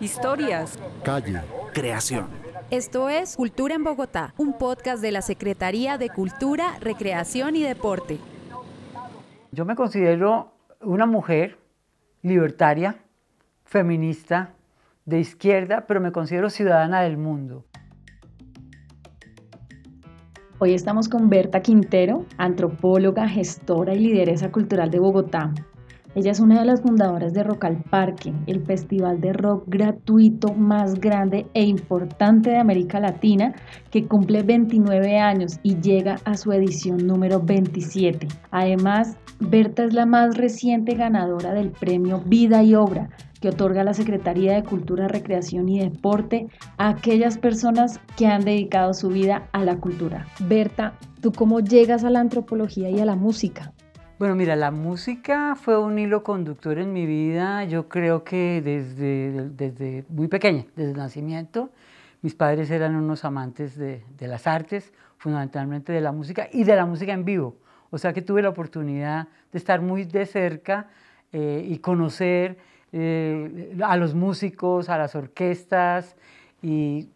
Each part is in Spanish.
Historias. Calle. Creación. Esto es Cultura en Bogotá, un podcast de la Secretaría de Cultura, Recreación y Deporte. Yo me considero una mujer libertaria, feminista, de izquierda, pero me considero ciudadana del mundo. Hoy estamos con Berta Quintero, antropóloga, gestora y lideresa cultural de Bogotá. Ella es una de las fundadoras de Rock al Parque, el festival de rock gratuito más grande e importante de América Latina, que cumple 29 años y llega a su edición número 27. Además, Berta es la más reciente ganadora del premio Vida y Obra, que otorga la Secretaría de Cultura, Recreación y Deporte a aquellas personas que han dedicado su vida a la cultura. Berta, ¿tú cómo llegas a la antropología y a la música? Bueno, mira, la música fue un hilo conductor en mi vida, yo creo que desde, desde muy pequeña, desde el nacimiento. Mis padres eran unos amantes de, de, las artes, fundamentalmente de la música y de la música en vivo. O sea que tuve la oportunidad de estar muy de cerca eh, y conocer eh, a los músicos, a las orquestas y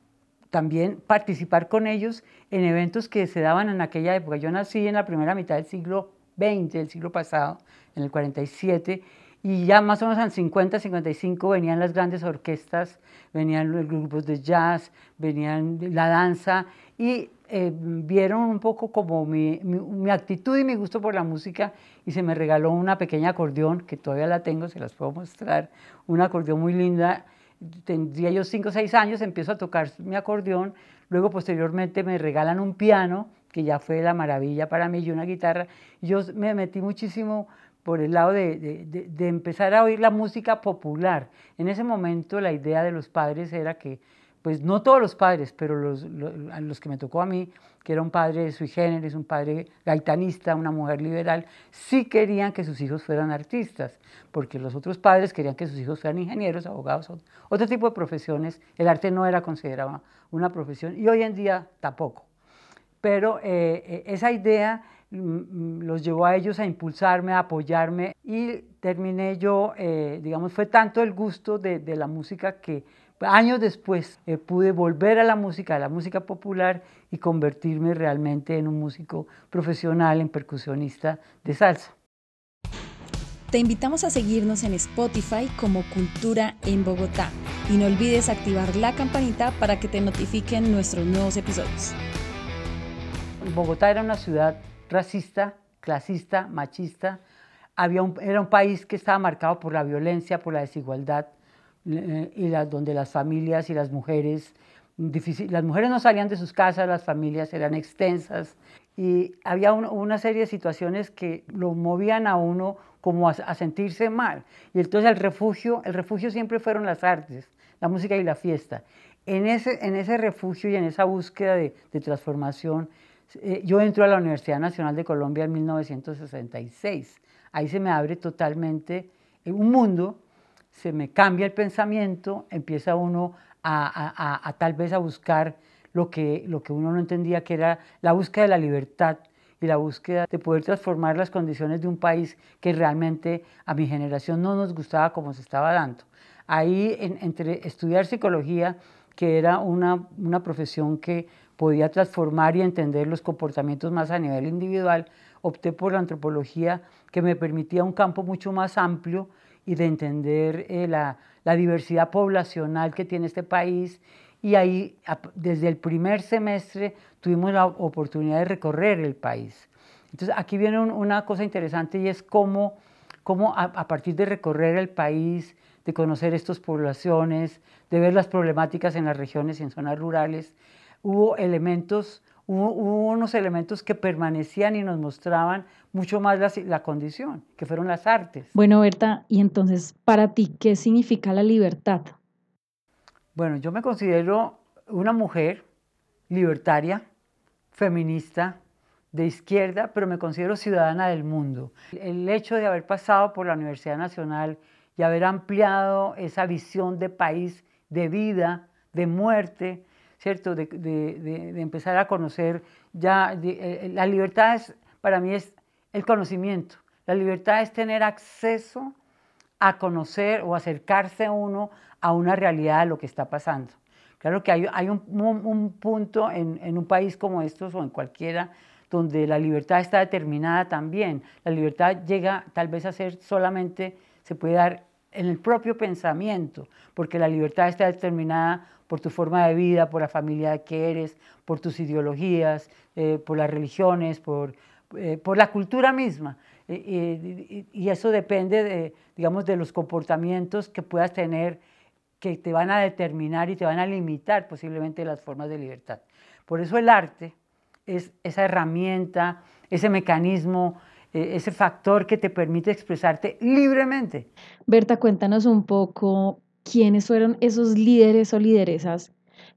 también participar con ellos en eventos que se daban en aquella época. Yo nací en la primera mitad del siglo XX del siglo pasado, en el 47, y ya más o menos en 50, 55 venían las grandes orquestas, venían los grupos de jazz, venían la danza, y eh, vieron un poco como mi, mi, actitud y mi gusto por la música, y se me regaló una pequeña acordeón, que todavía la tengo, se las puedo mostrar, una acordeón muy linda, tendría yo 5 o 6 años, empiezo a tocar mi acordeón, luego posteriormente me regalan un piano, que ya fue la maravilla para mí, y una guitarra. Yo me metí muchísimo por el lado de, de, empezar a oír la música popular. En ese momento la idea de los padres era que, pues no todos los padres, pero los, los, que me tocó a mí, que era un padre sui generis, un padre gaitanista, una mujer liberal, sí querían que sus hijos fueran artistas, porque los otros padres querían que sus hijos fueran ingenieros, abogados, otro tipo de profesiones. El arte no era considerado una profesión y hoy en día tampoco pero eh, eh, esa idea mm, mm, los llevó a ellos a impulsarme, a apoyarme y terminé yo, eh, digamos, fue tanto el gusto de, la música que años después pude volver a la música, a la música popular y convertirme realmente en un músico profesional, en percusionista de salsa. Te invitamos a seguirnos en Spotify como Cultura en Bogotá y no olvides activar la campanita para que te notifiquen nuestros nuevos episodios. Bogotá era una ciudad racista, clasista, machista. Había era un país que estaba marcado por la violencia, por la desigualdad, eh, y donde las familias y las mujeres, las mujeres no salían de sus casas, las familias eran extensas, y había una serie de situaciones que lo movían a uno como a, sentirse mal. Y entonces el refugio, el refugio siempre fueron las artes, la música y la fiesta. En ese, en ese refugio y en esa búsqueda de transformación, eh, yo entro a la Universidad Nacional de Colombia en 1966. Ahí se me abre totalmente un mundo, se me cambia el pensamiento, empieza uno a, tal vez a buscar lo que, lo que uno no entendía, que era la búsqueda de la libertad y la búsqueda de poder transformar las condiciones de un país que realmente a mi generación no nos gustaba como se estaba dando. Ahí, entre estudiar psicología, que era una, una profesión que podía transformar y entender los comportamientos más a nivel individual, opté por la antropología que me permitía un campo mucho más amplio y de entender eh, la, diversidad poblacional que tiene este país. Y ahí, desde el primer semestre, tuvimos la oportunidad de recorrer el país. Entonces, aquí viene una cosa interesante y es cómo, cómo a, a partir de recorrer el país, de conocer estas poblaciones, de ver las problemáticas en las regiones y en zonas rurales, hubo elementos, hubo, unos elementos que permanecían y nos mostraban mucho más la, la, condición, que fueron las artes. Bueno, Berta, y entonces, para ti, ¿qué significa la libertad? Bueno, yo me considero una mujer libertaria, feminista, de izquierda, pero me considero ciudadana del mundo. El hecho de haber pasado por la Universidad Nacional y haber ampliado esa visión de país, de vida, de muerte, ¿cierto? De, empezar a conocer ya, eh, la libertad es, para mí es el conocimiento, la libertad es tener acceso a conocer o acercarse uno a una realidad de lo que está pasando. Claro que hay, un, punto en, en, un país como estos o en cualquiera donde la libertad está determinada también. La libertad llega tal vez a ser solamente, se puede dar en el propio pensamiento, porque la libertad está determinada por tu forma de vida, por la familia que eres, por tus ideologías, eh, por las religiones, por, eh, por la cultura misma. y eso depende de, digamos, de los comportamientos que puedas tener que te van a determinar y te van a limitar posiblemente las formas de libertad. Por eso el arte es esa herramienta, ese mecanismo, eh, ese factor que te permite expresarte libremente. Berta, cuéntanos un poco quiénes fueron esos líderes o lideresas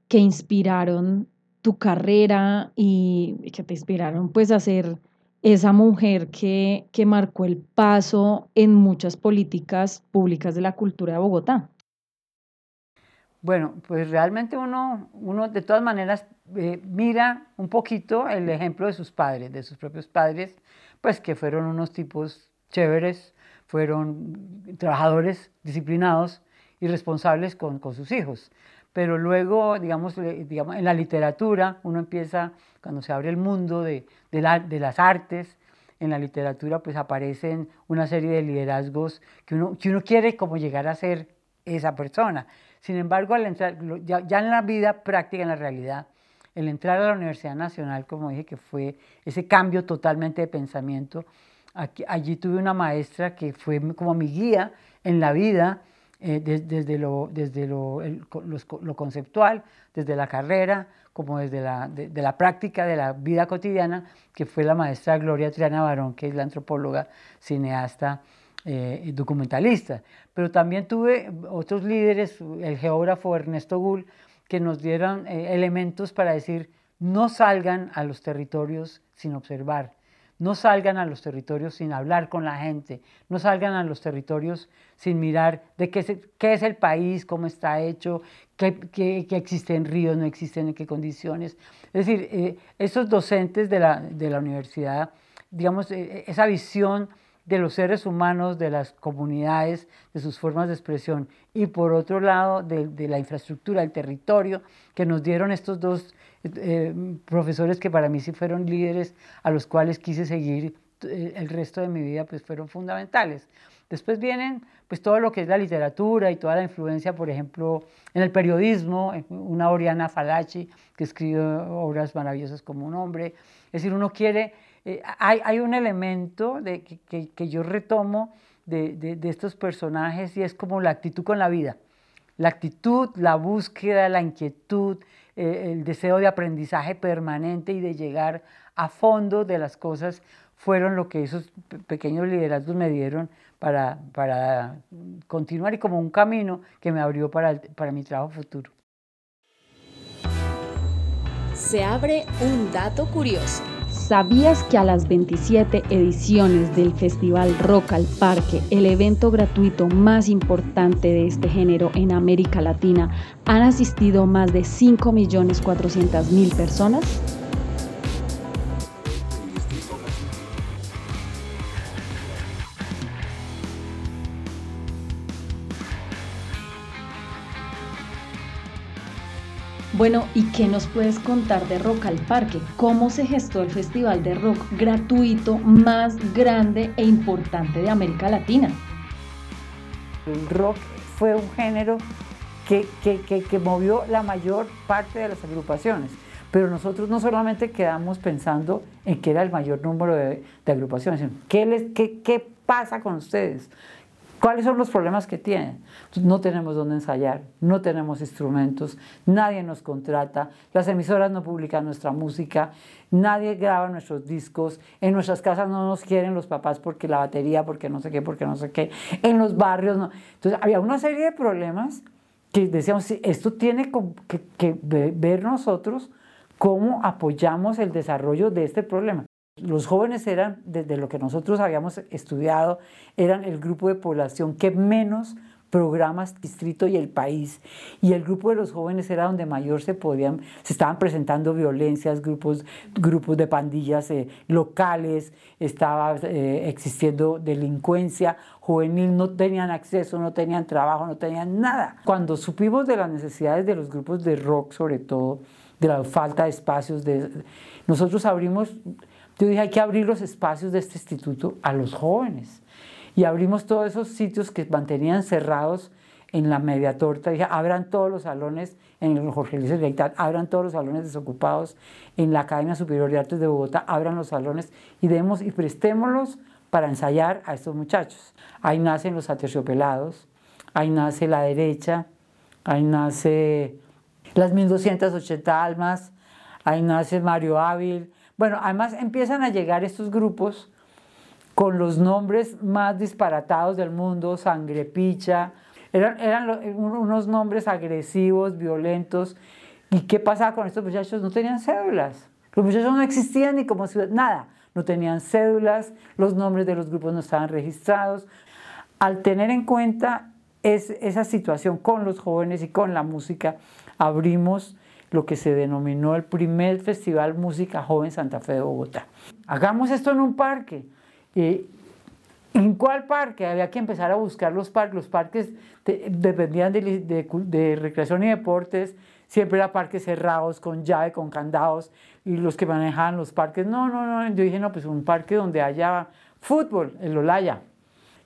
que inspiraron tu carrera y que te inspiraron pues a ser esa mujer que, que marcó el paso en muchas políticas públicas de la cultura de Bogotá. Bueno, pues realmente uno, uno de todas maneras eh, mira un poquito el ejemplo de sus padres, de sus propios padres, pues que fueron unos tipos chéveres, fueron trabajadores disciplinados y responsables con, con sus hijos. Pero luego, digamos, digamos, en la literatura, uno empieza, cuando se abre el mundo de, de, la, de las artes, en la literatura pues aparecen una serie de liderazgos que uno, que uno quiere como llegar a ser esa persona. Sin embargo, al entrar, ya, en la vida práctica, en la realidad, el entrar a la Universidad Nacional, como dije, que fue ese cambio totalmente de pensamiento, allí tuve una maestra que fue como mi guía en la vida, eh, desde, lo, desde lo, lo, conceptual, desde la carrera, como desde la, de, la práctica de la vida cotidiana, que fue la maestra Gloria Triana Barón, que es la antropóloga, cineasta eh, documentalista. Pero también tuve otros líderes, el geógrafo Ernesto Gull, que nos dieron eh, elementos para decir, no salgan a los territorios sin observar, no salgan a los territorios sin hablar con la gente, no salgan a los territorios sin mirar de qué es, el país, cómo está hecho, qué, existen ríos, no existen, en qué condiciones. Es decir, eh, esos docentes de la, de la universidad, digamos, esa visión de los seres humanos, de las comunidades, de sus formas de expresión, y por otro lado de, la infraestructura, el territorio, que nos dieron estos dos eh, profesores que para mí sí fueron líderes, a los cuales quise seguir eh, el resto de mi vida, pues fueron fundamentales. Después vienen pues todo lo que es la literatura y toda la influencia, por ejemplo, en el periodismo, una Oriana Falachi que escribe obras maravillosas como un hombre. Es decir, uno quiere eh, hay, un elemento que, yo retomo de, estos personajes y es como la actitud con la vida. La actitud, la búsqueda, la inquietud, eh, el deseo de aprendizaje permanente y de llegar a fondo de las cosas fueron lo que esos pequeños liderazgos me dieron para, continuar y como un camino que me abrió para mi trabajo futuro. Se abre un dato curioso. ¿Sabías que a las 27 ediciones del Festival Rock al Parque, el evento gratuito más importante de este género en América Latina, han asistido más de 5.400.000 personas? Bueno, ¿y qué nos puedes contar de Rock al Parque? ¿Cómo se gestó el festival de rock gratuito más grande e importante de América Latina? El rock fue un género que, movió la mayor parte de las agrupaciones. Pero nosotros no solamente quedamos pensando en que era el mayor número de, agrupaciones, sino ¿qué, les, qué, ¿qué pasa con ustedes? ¿Cuáles son los problemas que tienen? No tenemos dónde ensayar, no tenemos instrumentos, nadie nos contrata, las emisoras no publican nuestra música, nadie graba nuestros discos, en nuestras casas no nos quieren los papás porque la batería, porque no sé qué, porque no sé qué, en los barrios no. Entonces había una serie de problemas que decíamos, esto tiene que, que ver nosotros cómo apoyamos el desarrollo de este problema. Los jóvenes eran, desde lo que nosotros habíamos estudiado, eran el grupo de población que menos programas Distrito y El País. Y el grupo de los jóvenes era donde mayor se podían, se estaban presentando violencias, grupos, grupos de pandillas eh, locales, estaba eh, existiendo delincuencia juvenil, no tenían acceso, no tenían trabajo, no tenían nada. Cuando supimos de las necesidades de los grupos de rock, sobre todo, de la falta de espacios, nosotros abrimos, yo dije, hay que abrir los espacios de este instituto a los jóvenes y abrimos todos esos sitios que mantenían cerrados en la media torta. Dije, abran todos los salones en el Jorge Luis Gaitán, abran todos los salones desocupados en la Academia Superior de Artes de Bogotá, abran los salones y demos y prestémoslos para ensayar a estos muchachos. Ahí nacen los aterciopelados, ahí nace la derecha, ahí nace las 1280 almas, ahí nace Mario Ávil. Bueno, además empiezan a llegar estos grupos con los nombres más disparatados del mundo, Sangre Picha, eran, eran unos nombres agresivos, violentos. ¿Y qué pasaba con estos muchachos? No tenían cédulas. Los muchachos no existían ni como ciudad, nada. No tenían cédulas, los nombres de los grupos no estaban registrados. Al tener en cuenta esa situación con los jóvenes y con la música, abrimos lo que se denominó el primer Festival Música Joven Santa Fe de Bogotá. Hagamos esto en un parque. ¿En cuál parque? Había que empezar a buscar los parques. Los parques dependían de, recreación y deportes. Siempre eran parques cerrados, con llave, con candados. Y los que manejaban los parques, no, no, no. Yo dije, no, pues un parque donde haya fútbol, el Olaya.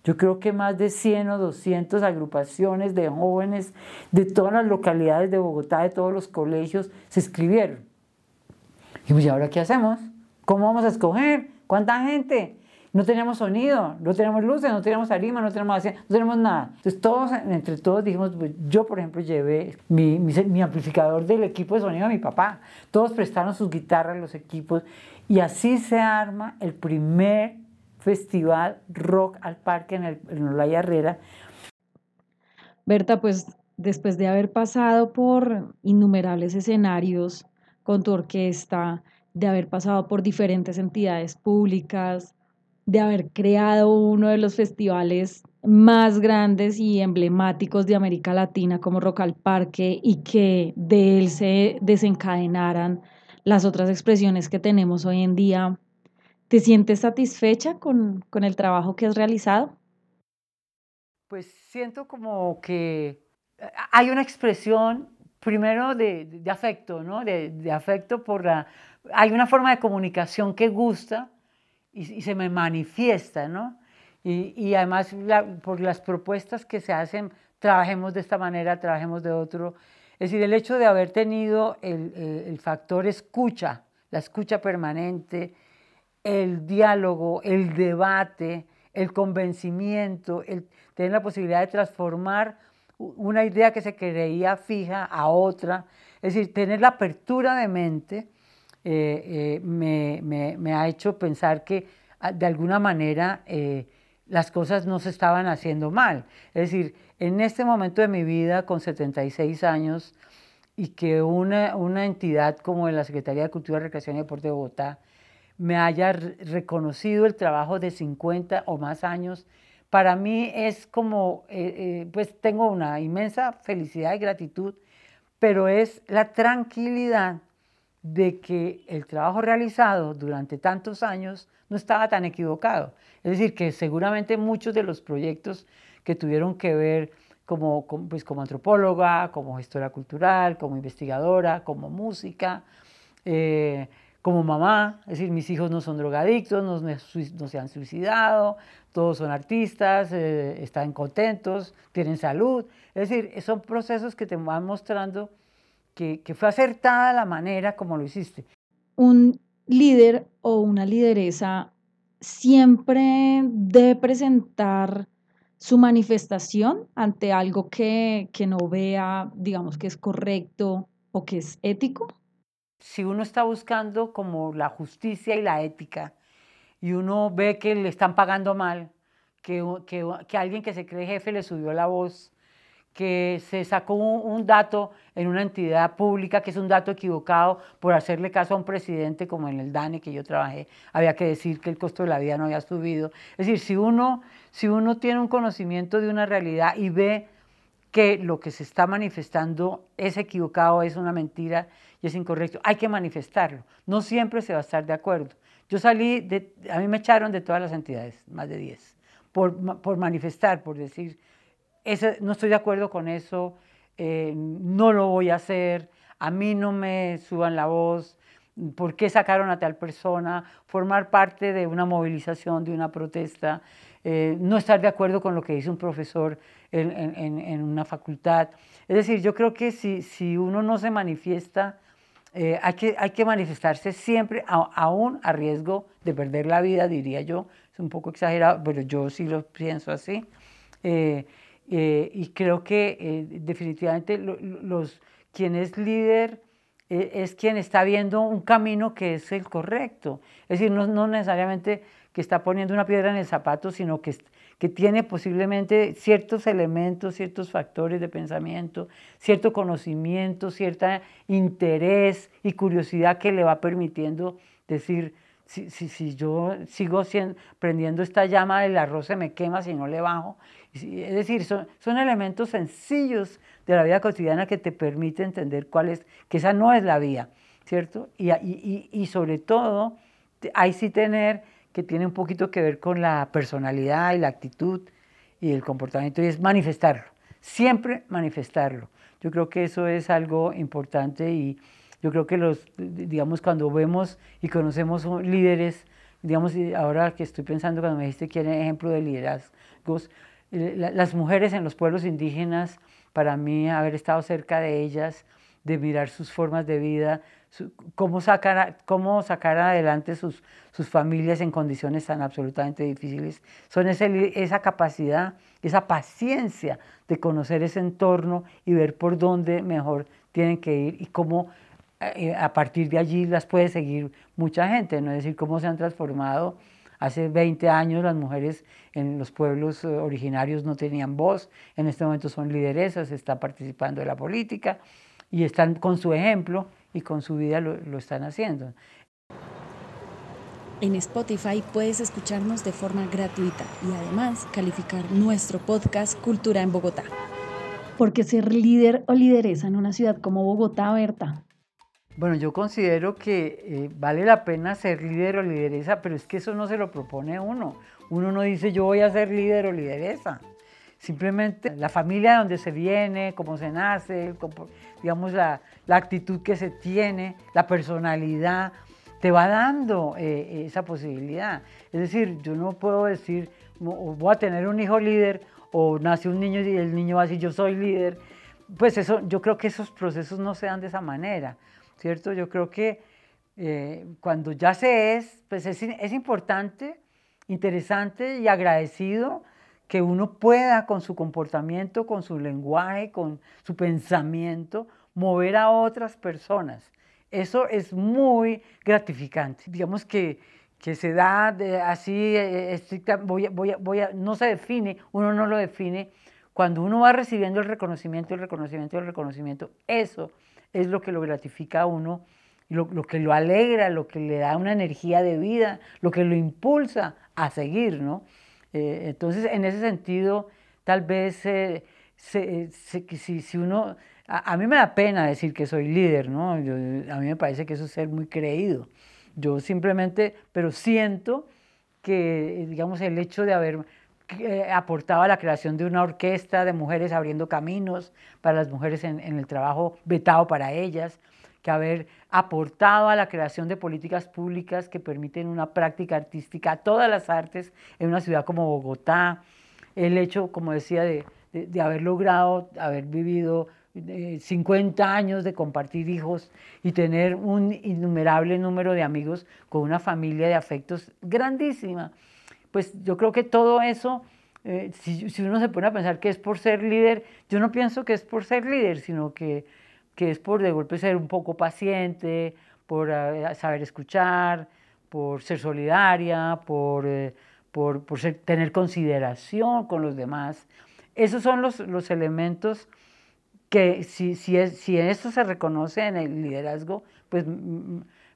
Yo creo que más de 100 o 200 agrupaciones de jóvenes de todas las localidades de Bogotá, de todos los colegios, se inscribieron. Y pues, ¿y ahora qué hacemos? ¿Cómo vamos a escoger? ¿Cuánta gente? no teníamos sonido, no teníamos luces, no teníamos arima, no teníamos, no tenemos nada. Entonces todos, entre todos dijimos, pues, yo por ejemplo llevé mi, mi, amplificador del equipo de sonido a mi papá, todos prestaron sus guitarras, los equipos, y así se arma el primer festival rock al parque en, el, en Olaya Herrera. Berta, pues después de haber pasado por innumerables escenarios con tu orquesta, de haber pasado por diferentes entidades públicas, de haber creado uno de los festivales más grandes y emblemáticos de América Latina como Rock al Parque y que de él se desencadenaran las otras expresiones que tenemos hoy en día. ¿Te sientes satisfecha con, el trabajo que has realizado? Pues siento como que eh, hay una expresión primero de, afecto, ¿no? De, de afecto por la... Hay una forma de comunicación que gusta, y, se me manifiesta, ¿no? Y, además por las propuestas que se hacen, trabajemos de esta manera, trabajemos de otro. Es decir, el hecho de haber tenido el, el factor escucha, la escucha permanente, el diálogo, el debate, el convencimiento, el tener la posibilidad de transformar una idea que se creía fija a otra, es decir, tener la apertura de mente eh, eh, me, ha hecho pensar que ah, de alguna manera eh, las cosas no se estaban haciendo mal. Es decir, en este momento de mi vida, con 76 años, y que una, una entidad como la Secretaría de Cultura, Recreación y Deporte de Bogotá me haya reconocido el trabajo de 50 o más años, para mí es como, pues tengo una inmensa felicidad y gratitud, pero es la tranquilidad de que el trabajo realizado durante tantos años no estaba tan equivocado. Es decir, que seguramente muchos de los proyectos que tuvieron que ver como, pues, como antropóloga, como gestora cultural, como investigadora, como música, eh, como mamá, es decir, mis hijos no son drogadictos, no, no se han suicidado, todos son artistas, eh, están contentos, tienen salud. Es decir, son procesos que te van mostrando que, fue acertada la manera como lo hiciste. Un líder o una lideresa siempre debe presentar su manifestación ante algo que, que, no vea, digamos, que es correcto o que es ético? Si uno está buscando como la justicia y la ética y uno ve que le están pagando mal, que, que, que alguien que se cree jefe le subió la voz, que se sacó un, dato en una entidad pública que es un dato equivocado por hacerle caso a un presidente como en el DANE que yo trabajé, había que decir que el costo de la vida no había subido. Es decir, si uno, si uno tiene un conocimiento de una realidad y ve que lo que se está manifestando es equivocado, es una mentira y es incorrecto. Hay que manifestarlo. No siempre se va a estar de acuerdo. Yo salí, a mí me echaron de todas las entidades, más de 10, por, por manifestar, por decir, ese, no estoy de acuerdo con eso, eh, no lo voy a hacer, a mí no me suban la voz, por qué sacaron a tal persona, formar parte de una movilización, de una protesta, eh, no estar de acuerdo con lo que dice un profesor en, una facultad. Es decir, yo creo que si, si uno no se manifiesta, eh, hay, que, hay que manifestarse siempre, aún a riesgo de perder la vida, diría yo. Es un poco exagerado, pero yo sí lo pienso así. Eh, y creo que definitivamente los, quien es líder es quien está viendo un camino que es el correcto. Es decir, no, no necesariamente que está poniendo una piedra en el zapato, sino que, que tiene posiblemente ciertos elementos, ciertos factores de pensamiento, cierto conocimiento, cierto interés y curiosidad que le va permitiendo decir, si, si, si yo sigo siendo, prendiendo esta llama del arroz se me quema si no le bajo. Es decir, son, son elementos sencillos de la vida cotidiana que te permite entender cuál es, que esa no es la vía, ¿cierto? Y, y, y sobre todo, ahí sí tener que tiene un poquito que ver con la personalidad y la actitud y el comportamiento y es manifestarlo, siempre manifestarlo. Yo creo que eso es algo importante y yo creo que los, digamos, cuando vemos y conocemos líderes, digamos, ahora que estoy pensando cuando me dijiste que era ejemplo de liderazgos, eh, las mujeres en los pueblos indígenas, para mí haber estado cerca de ellas, de mirar sus formas de vida, cómo sacar, cómo sacar adelante sus, sus familias en condiciones tan absolutamente difíciles. Son esa capacidad, esa paciencia de conocer ese entorno y ver por dónde mejor tienen que ir y cómo eh, a partir de allí las puede seguir mucha gente, ¿no? es decir, cómo se han transformado. Hace 20 años las mujeres en los pueblos eh, originarios no tenían voz, en este momento son lideresas, están participando de la política y están con su ejemplo y con su vida lo, están haciendo. En Spotify puedes escucharnos de forma gratuita y además calificar nuestro podcast Cultura en Bogotá. Porque ser líder o lideresa en una ciudad como Bogotá, Berta? Bueno, yo considero que eh, vale la pena ser líder o lideresa, pero es que eso no se lo propone uno. Uno no dice yo voy a ser líder o lideresa. Simplemente la familia donde se viene, cómo se nace, digamos la, actitud que se tiene, la personalidad, te va dando eh, esa posibilidad. Es decir, yo no puedo decir, voy a tener un hijo líder o nace un niño y el niño va a decir yo soy líder. Pues eso, yo creo que esos procesos no se dan de esa manera, ¿cierto? Yo creo que eh, cuando ya se es, pues es, es importante, interesante y agradecido que uno pueda con su comportamiento, con su lenguaje, con su pensamiento, mover a otras personas. Eso es muy gratificante. Digamos que, que se da así, eh, voy, voy, voy no se define, uno no lo define. Cuando uno va recibiendo el reconocimiento, el reconocimiento, el reconocimiento, eso es lo que lo gratifica a uno, lo, lo que lo alegra, lo que le da una energía de vida, lo que lo impulsa a seguir, ¿no? Eh, entonces, en ese sentido, tal vez eh, si, uno, a, mí me da pena decir que soy líder, ¿no? a mí me parece que eso es ser muy creído. Yo simplemente, pero siento que, digamos, el hecho de haber eh, aportado a la creación de una orquesta de mujeres abriendo caminos para las mujeres en, en el trabajo vetado para ellas, que haber aportado a la creación de políticas públicas que permiten una práctica artística a todas las artes en una ciudad como Bogotá, el hecho, como decía, de, haber logrado, haber vivido 50 eh, años de compartir hijos y tener un innumerable número de amigos con una familia de afectos grandísima. Pues yo creo que todo eso, eh, si, si uno se pone a pensar que es por ser líder, yo no pienso que es por ser líder, sino que que es por de golpe ser un poco paciente, por eh, saber escuchar, por ser solidaria, por, eh, por, tener consideración con los demás. Esos son los, los elementos que si, si, es, si esto se reconoce en el liderazgo, pues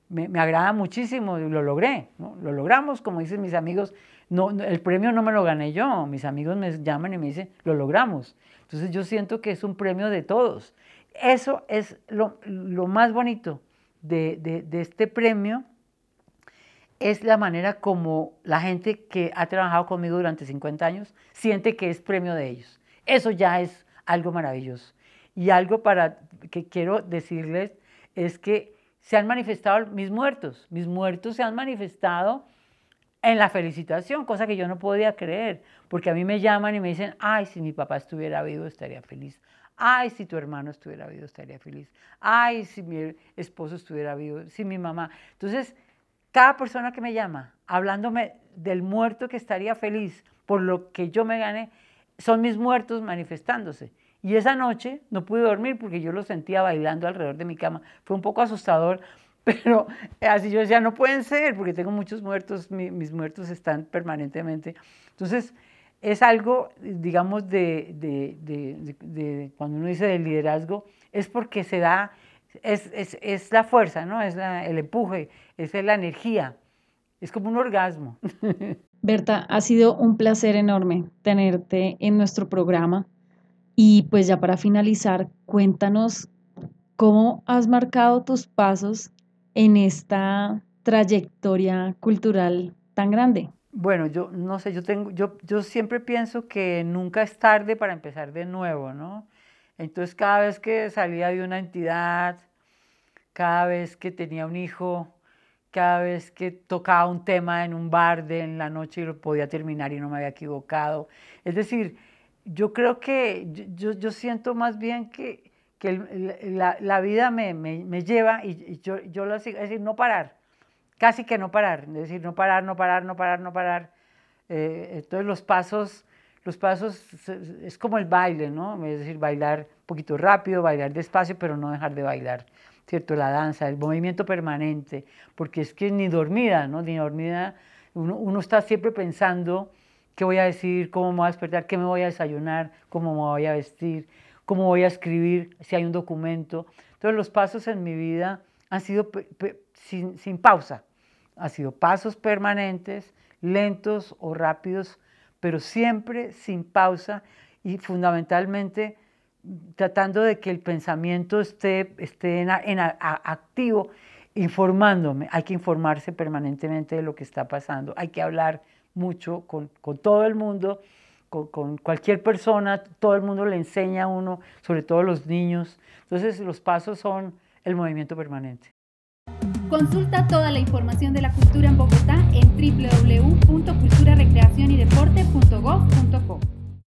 me, agrada muchísimo y lo logré, lo logramos, como dicen mis amigos, no, el premio no me lo gané yo, mis amigos me llaman y me dicen, lo logramos. Entonces yo siento que es un premio de todos. Eso es lo, más bonito de, de este premio, es la manera como la gente que ha trabajado conmigo durante 50 años siente que es premio de ellos. Eso ya es algo maravilloso. Y algo para que quiero decirles es que se han manifestado mis muertos. Mis muertos se han manifestado en la felicitación, cosa que yo no podía creer, porque a mí me llaman y me dicen, ay, si mi papá estuviera vivo estaría feliz. Ay, si tu hermano estuviera vivo estaría feliz. Ay, si mi esposo estuviera vivo, si mi mamá. Entonces, cada persona que me llama, hablándome del muerto que estaría feliz por lo que yo me gané, son mis muertos manifestándose. Y esa noche no pude dormir porque yo lo sentía bailando alrededor de mi cama. Fue un poco asustador, pero así yo decía, no pueden ser porque tengo muchos muertos, mis muertos están permanentemente. Entonces, es algo, digamos, de, de, cuando uno dice del liderazgo, es porque se da es, es, es la fuerza, ¿no? Es el empuje, es la energía. Es como un orgasmo. Berta, ha sido un placer enorme tenerte en nuestro programa. Y pues ya para finalizar, cuéntanos cómo has marcado tus pasos en esta trayectoria cultural tan grande. Bueno, yo no sé, yo tengo, yo, yo siempre pienso que nunca es tarde para empezar de nuevo, ¿no? Entonces cada vez que salía de una entidad, cada vez que tenía un hijo, cada vez que tocaba un tema en un bar de en la noche y lo podía terminar y no me había equivocado. Es decir, yo creo que yo, yo siento más bien que, que la, la, vida me, me, me lleva y, yo, yo lo sigo, es decir, no parar, casi que no parar, es decir, no parar, no parar, no parar, no parar. Eh, entonces los pasos los pasos es como el baile, ¿no? Es decir, bailar un poquito rápido, bailar despacio, pero no dejar de bailar, ¿cierto? La danza, el movimiento permanente, porque es que ni dormida, ¿no? Ni dormida, uno, está siempre pensando qué voy a decir, cómo me voy a despertar, qué me voy a desayunar, cómo me voy a vestir, cómo voy a escribir, si hay un documento. Entonces los pasos en mi vida han sido sin, pausa, han sido pasos permanentes, lentos o rápidos, pero siempre sin pausa y fundamentalmente tratando de que el pensamiento esté, esté en, activo, informándome. Hay que informarse permanentemente de lo que está pasando. Hay que hablar mucho con, todo el mundo, con, con, cualquier persona. Todo el mundo le enseña a uno, sobre todo los niños. Entonces los pasos son el movimiento permanente. Consulta toda la información de la cultura en Bogotá en www.culturarecreacionydeporte.gov.co.